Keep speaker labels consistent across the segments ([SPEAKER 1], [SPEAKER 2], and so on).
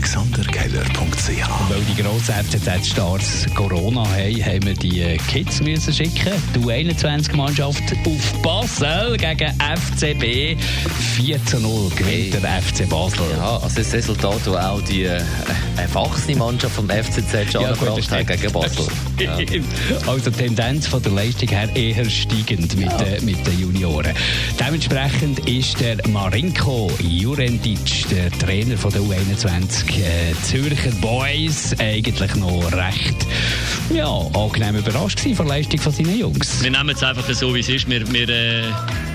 [SPEAKER 1] AlexanderKeller.ch
[SPEAKER 2] Weil die grossen FCZ-Stars Corona haben, haben wir die Kids müssen schicken. Die 21-Mannschaft auf Basel gegen FCB. 4 zu 0 gewinnt der FC Basel.
[SPEAKER 3] Ja, also das Resultat, das auch die äh, erwachsene Mannschaft vom FCZ schon ja, angebracht hat gegen Basel.
[SPEAKER 2] Ja. Also die Tendenz von der Leistung her eher steigend mit, ja. äh, mit den Junioren. Dementsprechend ist der Marinko Jurendic, der Trainer von der U21 äh, Zürcher Boys, eigentlich noch recht ja, angenehm überrascht von der Leistung von seinen Jungs.
[SPEAKER 4] Wir nehmen es einfach so, wie es ist. Wir, wir äh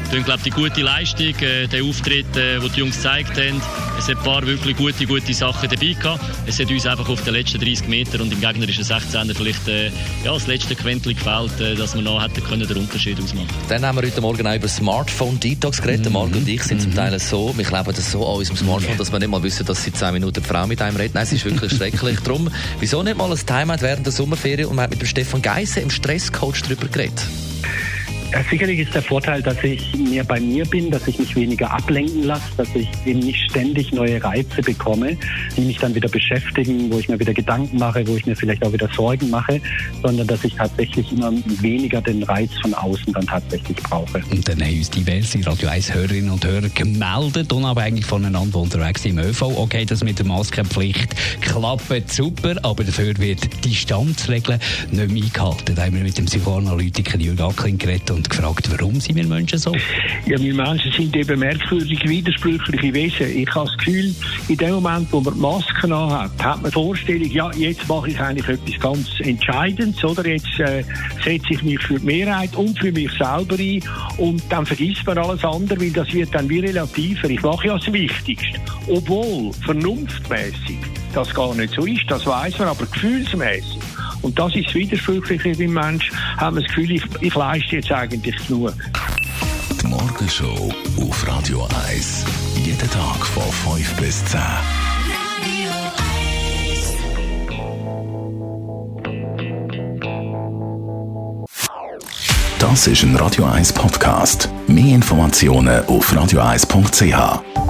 [SPEAKER 4] tun, glaube die gute Leistung, äh, den Auftritt, äh, den die Jungs gezeigt haben. Es hat ein paar wirklich gute, gute Sachen dabei gehabt. Es hat uns einfach auf den letzten 30 Metern und im gegnerischen 16er vielleicht äh, ja, das letzte Quäntchen gefällt, äh, dass wir noch hätten können den Unterschied ausmachen
[SPEAKER 3] Dann haben wir heute Morgen auch über Smartphone-Detox geredet. Mhm. Marc und ich sind zum mhm. Teil so, wir kleben das so an unserem Smartphone, dass wir nicht mal wissen, dass sie 10 Minuten die Frau mit einem redet. Nein, es ist wirklich schrecklich. Darum, wieso nicht mal ein Timeout während der Sommerferien und man hat mit dem Stefan Geisse im Stresscoach darüber geredet.
[SPEAKER 5] Sicherlich ist der Vorteil, dass ich mehr bei mir bin, dass ich mich weniger ablenken lasse, dass ich eben nicht ständig neue Reize bekomme, die mich dann wieder beschäftigen, wo ich mir wieder Gedanken mache, wo ich mir vielleicht auch wieder Sorgen mache, sondern dass ich tatsächlich immer weniger den Reiz von außen dann tatsächlich brauche.
[SPEAKER 2] Und dann haben uns diverse Radio 1 Hörerinnen und Hörer gemeldet, unabhängig voneinander unterwegs im ÖV. Okay, das mit der Maskenpflicht klappt super, aber dafür wird die Distanzregel nicht mehr eingehalten. Da haben wir mit dem Psychoanalytiker Jürgen Ackling geredet und gefragt, warum sind wir Menschen so?
[SPEAKER 6] Ja, wir Menschen sind eben merkwürdig widersprüchliche Wesen. Ich habe das Gefühl, in dem Moment, wo man die Masken anhat, hat man die Vorstellung, ja, jetzt mache ich eigentlich etwas ganz Entscheidendes, oder? Jetzt äh, setze ich mich für die Mehrheit und für mich selber ein und dann vergisst man alles andere, weil das wird dann wie relativer. Ich mache ja das Wichtigste. Obwohl, vernunftmäßig, das gar nicht so ist, das weiß man, aber gefühlsmäßig und das ist das Widersprüchliche beim Mensch. Haben wir das Gefühl, ich, ich leiste jetzt eigentlich genug.
[SPEAKER 1] Die Morgenshow auf Radio 1. Jeden Tag von 5 bis 10. Das ist ein Radio 1 Podcast. Mehr Informationen auf radio1.ch.